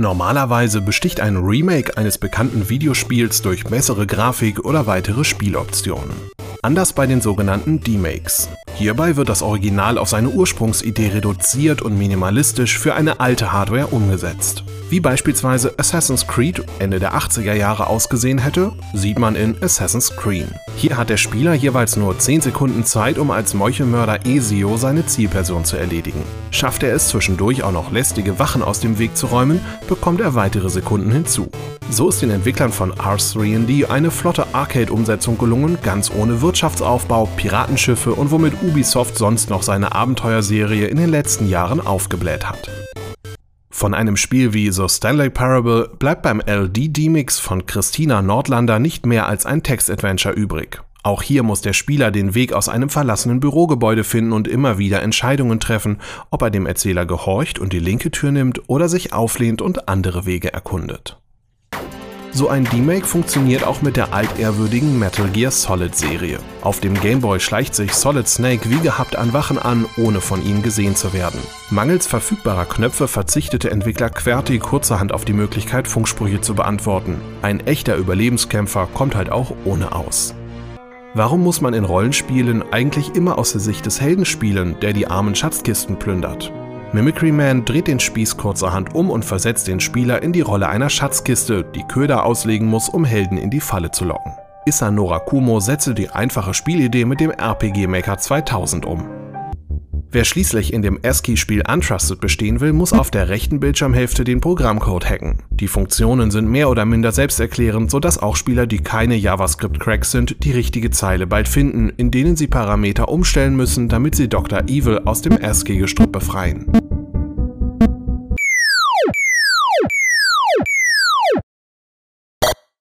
Normalerweise besticht ein Remake eines bekannten Videospiels durch bessere Grafik oder weitere Spieloptionen. Anders bei den sogenannten Demakes. Hierbei wird das Original auf seine Ursprungsidee reduziert und minimalistisch für eine alte Hardware umgesetzt. Wie beispielsweise Assassin's Creed Ende der 80er Jahre ausgesehen hätte, sieht man in Assassin's Creed. Hier hat der Spieler jeweils nur 10 Sekunden Zeit, um als Meuchelmörder Ezio seine Zielperson zu erledigen. Schafft er es zwischendurch auch noch lästige Wachen aus dem Weg zu räumen, bekommt er weitere Sekunden hinzu. So ist den Entwicklern von R3D eine flotte Arcade-Umsetzung gelungen, ganz ohne Wirtschaftsaufbau, Piratenschiffe und womit Ubisoft sonst noch seine Abenteuerserie in den letzten Jahren aufgebläht hat. Von einem Spiel wie The Stanley Parable bleibt beim LD-D-Mix von Christina Nordlander nicht mehr als ein Text-Adventure übrig. Auch hier muss der Spieler den Weg aus einem verlassenen Bürogebäude finden und immer wieder Entscheidungen treffen, ob er dem Erzähler gehorcht und die linke Tür nimmt oder sich auflehnt und andere Wege erkundet. So ein Remake funktioniert auch mit der altehrwürdigen Metal Gear Solid Serie. Auf dem Gameboy schleicht sich Solid Snake wie gehabt an Wachen an, ohne von ihnen gesehen zu werden. Mangels verfügbarer Knöpfe verzichtete Entwickler QWERTY kurzerhand auf die Möglichkeit, Funksprüche zu beantworten. Ein echter Überlebenskämpfer kommt halt auch ohne aus. Warum muss man in Rollenspielen eigentlich immer aus der Sicht des Helden spielen, der die armen Schatzkisten plündert? Mimicry Man dreht den Spieß kurzerhand um und versetzt den Spieler in die Rolle einer Schatzkiste, die Köder auslegen muss, um Helden in die Falle zu locken. Issa Norakumo setzte die einfache Spielidee mit dem RPG Maker 2000 um. Wer schließlich in dem ASCII-Spiel Untrusted bestehen will, muss auf der rechten Bildschirmhälfte den Programmcode hacken. Die Funktionen sind mehr oder minder selbsterklärend, sodass auch Spieler, die keine JavaScript-Cracks sind, die richtige Zeile bald finden, in denen sie Parameter umstellen müssen, damit sie Dr. Evil aus dem ASCII-Gestrüpp befreien.